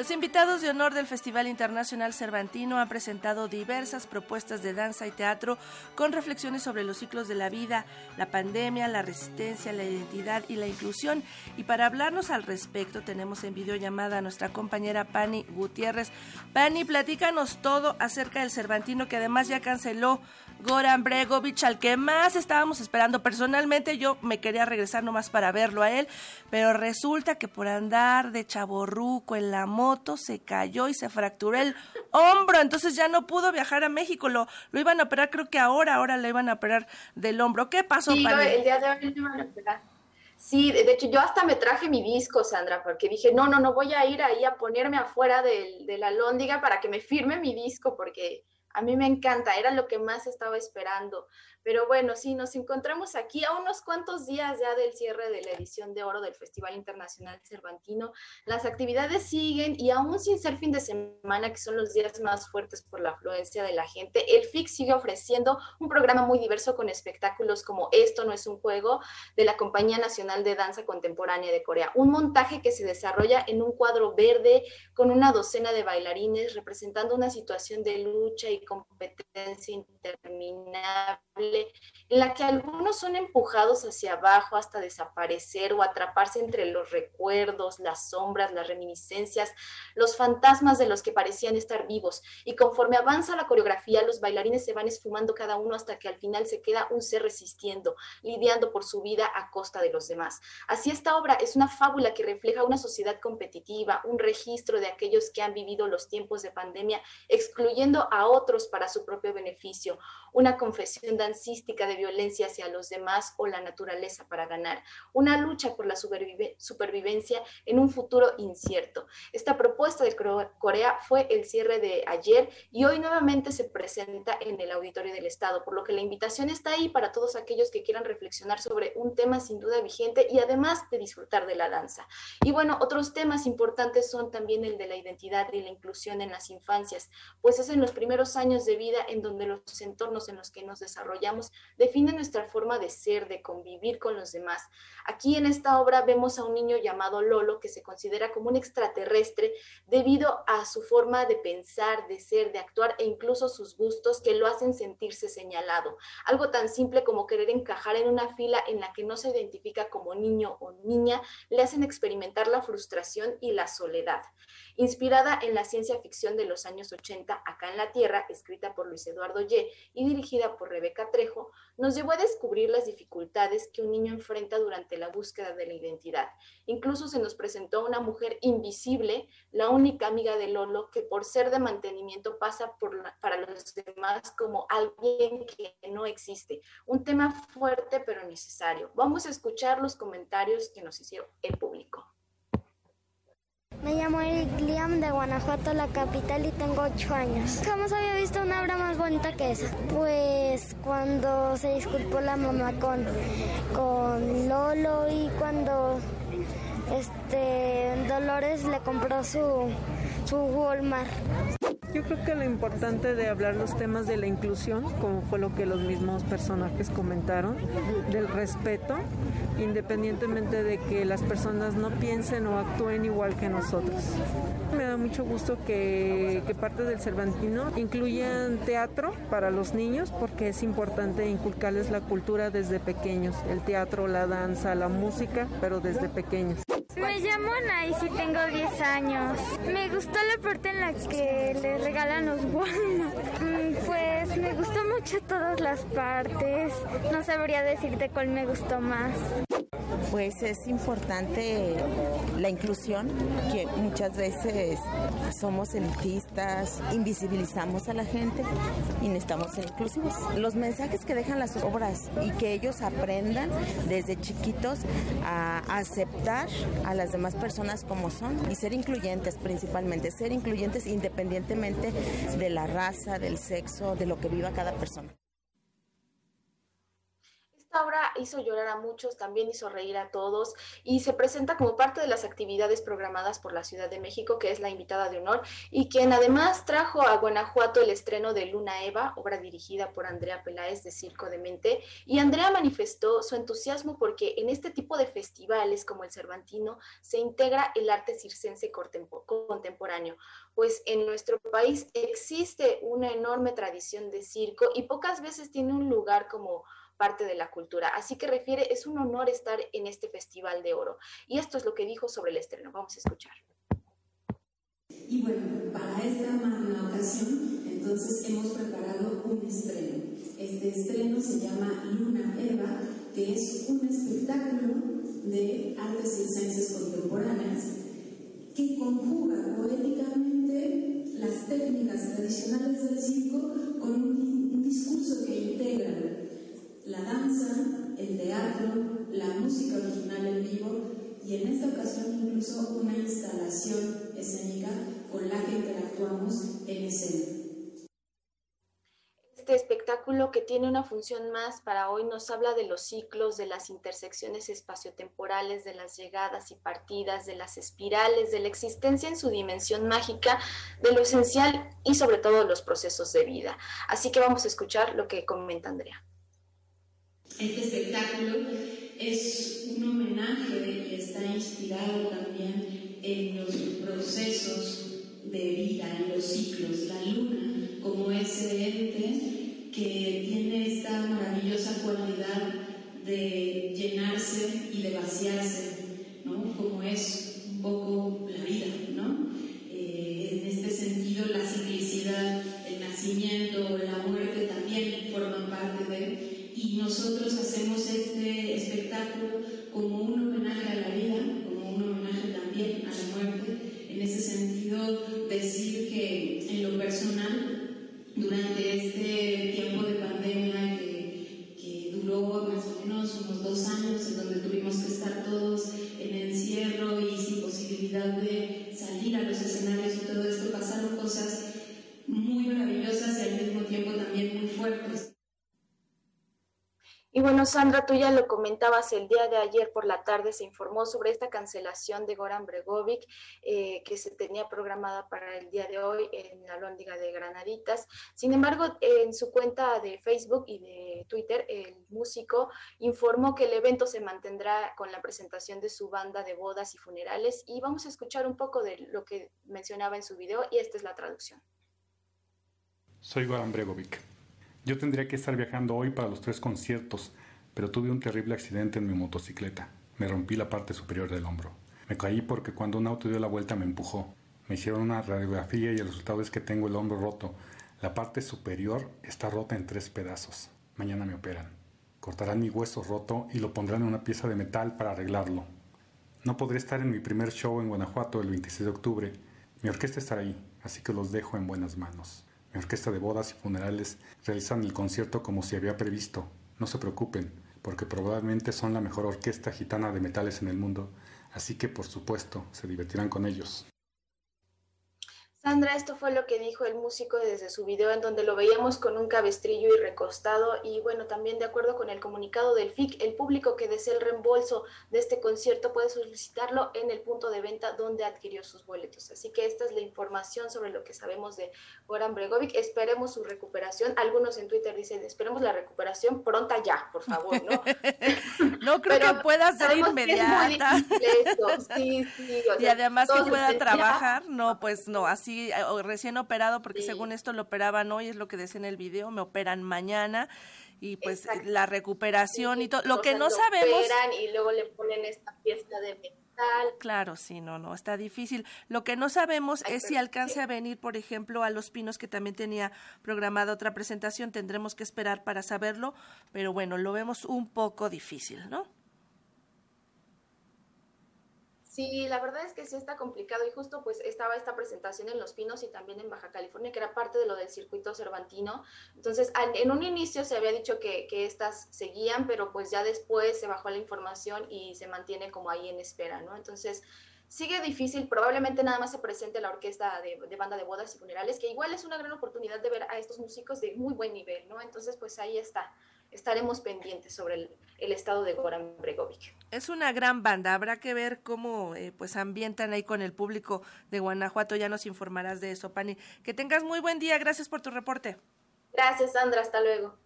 Los invitados de honor del Festival Internacional Cervantino han presentado diversas propuestas de danza y teatro con reflexiones sobre los ciclos de la vida, la pandemia, la resistencia, la identidad y la inclusión. Y para hablarnos al respecto tenemos en videollamada a nuestra compañera Pani Gutiérrez. Pani, platícanos todo acerca del Cervantino que además ya canceló Goran Bregovic, al que más estábamos esperando. Personalmente yo me quería regresar nomás para verlo a él, pero resulta que por andar de chaborruco en la moto se cayó y se fracturó el hombro, entonces ya no pudo viajar a México. Lo, lo iban a operar, creo que ahora, ahora le iban a operar del hombro. ¿Qué pasó, sí, el día de hoy iban a operar. Sí, de hecho yo hasta me traje mi disco, Sandra, porque dije, no, no, no voy a ir ahí a ponerme afuera de, de la lóndiga para que me firme mi disco, porque a mí me encanta, era lo que más estaba esperando. Pero bueno, sí, nos encontramos aquí a unos cuantos días ya del cierre de la edición de oro del Festival Internacional Cervantino. Las actividades siguen y aún sin ser fin de semana, que son los días más fuertes por la afluencia de la gente, el FIC sigue ofreciendo un programa muy diverso con espectáculos como Esto no es un juego de la Compañía Nacional de Danza Contemporánea de Corea. Un montaje que se desarrolla en un cuadro verde con una docena de bailarines representando una situación de lucha y competencia interminable en la que algunos son empujados hacia abajo hasta desaparecer o atraparse entre los recuerdos, las sombras, las reminiscencias, los fantasmas de los que parecían estar vivos. Y conforme avanza la coreografía, los bailarines se van esfumando cada uno hasta que al final se queda un ser resistiendo, lidiando por su vida a costa de los demás. Así esta obra es una fábula que refleja una sociedad competitiva, un registro de aquellos que han vivido los tiempos de pandemia, excluyendo a otros para su propio beneficio, una confesión dancística de violencia hacia los demás o la naturaleza para ganar, una lucha por la supervivencia en un futuro incierto. Esta propuesta de Corea fue el cierre de ayer y hoy nuevamente se presenta en el Auditorio del Estado, por lo que la invitación está ahí para todos aquellos que quieran reflexionar sobre un tema sin duda vigente y además de disfrutar de la danza. Y bueno, otros temas importantes son también el de la identidad y la inclusión en las infancias, pues es en los primeros años de vida en donde los entornos en los que nos desarrollamos define nuestra forma de ser, de convivir con los demás. Aquí en esta obra vemos a un niño llamado Lolo que se considera como un extraterrestre debido a su forma de pensar, de ser, de actuar e incluso sus gustos que lo hacen sentirse señalado. Algo tan simple como querer encajar en una fila en la que no se identifica como niño o niña le hacen experimentar la frustración y la soledad. Inspirada en la ciencia ficción de los años 80, Acá en la Tierra, escrita por Luis Eduardo Ye y dirigida por Rebeca Trejo, nos llevó a descubrir las dificultades que un niño enfrenta durante la búsqueda de la identidad. Incluso se nos presentó una mujer invisible, la única amiga de Lolo, que por ser de mantenimiento pasa por para los demás como alguien que no existe. Un tema fuerte pero necesario. Vamos a escuchar los comentarios que nos hicieron el público. Me llamo Eric Liam de Guanajuato, la capital, y tengo ocho años. Jamás había visto una obra más bonita que esa. Pues cuando se disculpó la mamá con, con Lolo y cuando este Dolores le compró su, su Walmart. Yo creo que lo importante de hablar los temas de la inclusión, como fue lo que los mismos personajes comentaron, del respeto, independientemente de que las personas no piensen o actúen igual que nosotros. Me da mucho gusto que, que parte del Cervantino incluyan teatro para los niños porque es importante inculcarles la cultura desde pequeños, el teatro, la danza, la música, pero desde pequeños. Me llamo Anaís y tengo 10 años. Me gustó la parte en la que le regalan los Walmart. Mm, pues me gustó mucho todas las partes. No sabría decirte cuál me gustó más. Pues es importante la inclusión, que muchas veces somos elitistas, invisibilizamos a la gente y necesitamos ser inclusivos. Los mensajes que dejan las obras y que ellos aprendan desde chiquitos a aceptar a las demás personas como son y ser incluyentes principalmente, ser incluyentes independientemente de la raza, del sexo, de lo que viva cada persona. Esta obra hizo llorar a muchos, también hizo reír a todos y se presenta como parte de las actividades programadas por la Ciudad de México, que es la invitada de honor, y quien además trajo a Guanajuato el estreno de Luna Eva, obra dirigida por Andrea Peláez de Circo de Mente. Y Andrea manifestó su entusiasmo porque en este tipo de festivales como el Cervantino se integra el arte circense contemporáneo, pues en nuestro país existe una enorme tradición de circo y pocas veces tiene un lugar como parte de la cultura. Así que refiere, es un honor estar en este Festival de Oro. Y esto es lo que dijo sobre el estreno. Vamos a escuchar. Y bueno, para esta magna ocasión, entonces hemos preparado un estreno. Este estreno se llama Luna Eva, que es un espectáculo de artes circenses contemporáneas que conjuga poéticamente las técnicas tradicionales del que tiene una función más para hoy nos habla de los ciclos, de las intersecciones espaciotemporales, de las llegadas y partidas, de las espirales, de la existencia en su dimensión mágica, de lo esencial y sobre todo los procesos de vida. Así que vamos a escuchar lo que comenta Andrea. Este espectáculo es un homenaje y está inspirado también en los procesos de vida, en los ciclos. La luna como ese ente que tiene esta maravillosa cualidad de llenarse y de vaciarse, ¿no? como es un poco la vida. ¿no? Eh, en este sentido, la ciclicidad, el nacimiento, la muerte también forman parte de y nosotros hacemos este espectáculo como un homenaje a la vida, como un homenaje también a la muerte. En ese sentido, decir que en lo personal, durante este Y bueno, Sandra, tú ya lo comentabas el día de ayer por la tarde, se informó sobre esta cancelación de Goran Bregovic eh, que se tenía programada para el día de hoy en la Lóndiga de Granaditas. Sin embargo, en su cuenta de Facebook y de Twitter, el músico informó que el evento se mantendrá con la presentación de su banda de bodas y funerales. Y vamos a escuchar un poco de lo que mencionaba en su video y esta es la traducción. Soy Goran Bregovic yo tendría que estar viajando hoy para los tres conciertos, pero tuve un terrible accidente en mi motocicleta. Me rompí la parte superior del hombro. Me caí porque cuando un auto dio la vuelta me empujó. Me hicieron una radiografía y el resultado es que tengo el hombro roto. La parte superior está rota en tres pedazos. Mañana me operan. Cortarán mi hueso roto y lo pondrán en una pieza de metal para arreglarlo. No podré estar en mi primer show en Guanajuato el 26 de octubre. Mi orquesta estará ahí, así que los dejo en buenas manos. Mi orquesta de bodas y funerales realizan el concierto como se había previsto. No se preocupen, porque probablemente son la mejor orquesta gitana de metales en el mundo, así que por supuesto se divertirán con ellos. Sandra, esto fue lo que dijo el músico desde su video en donde lo veíamos con un cabestrillo y recostado y bueno, también de acuerdo con el comunicado del FIC, el público que desee el reembolso de este concierto puede solicitarlo en el punto de venta donde adquirió sus boletos. Así que esta es la información sobre lo que sabemos de Goran Bregovic. Esperemos su recuperación. Algunos en Twitter dicen, esperemos la recuperación pronta ya, por favor, ¿no? no creo que pueda ser inmediata. Sí, sí, y además que pueda trabajar, no, pues no, así eh, recién operado, porque según esto lo operaban hoy, es lo que decía en el video, me operan mañana y pues la recuperación y todo. Lo que no sabemos. y luego le ponen esta pieza de Claro, sí, no, no, está difícil. Lo que no sabemos es si alcance a venir, por ejemplo, a Los Pinos, que también tenía programada otra presentación. Tendremos que esperar para saberlo, pero bueno, lo vemos un poco difícil, ¿no? Sí, la verdad es que sí está complicado y justo pues estaba esta presentación en Los Pinos y también en Baja California, que era parte de lo del circuito cervantino. Entonces, en un inicio se había dicho que, que estas seguían, pero pues ya después se bajó la información y se mantiene como ahí en espera, ¿no? Entonces, sigue difícil, probablemente nada más se presente la orquesta de, de, banda de bodas y funerales, que igual es una gran oportunidad de ver a estos músicos de muy buen nivel, ¿no? Entonces, pues ahí está. Estaremos pendientes sobre el, estado de Goran Bregovic. Es una gran banda, habrá que ver cómo eh, pues ambientan ahí con el público de Guanajuato, ya nos informarás de eso, Pani. Que tengas muy buen día, gracias por tu reporte. Gracias, Sandra, hasta luego.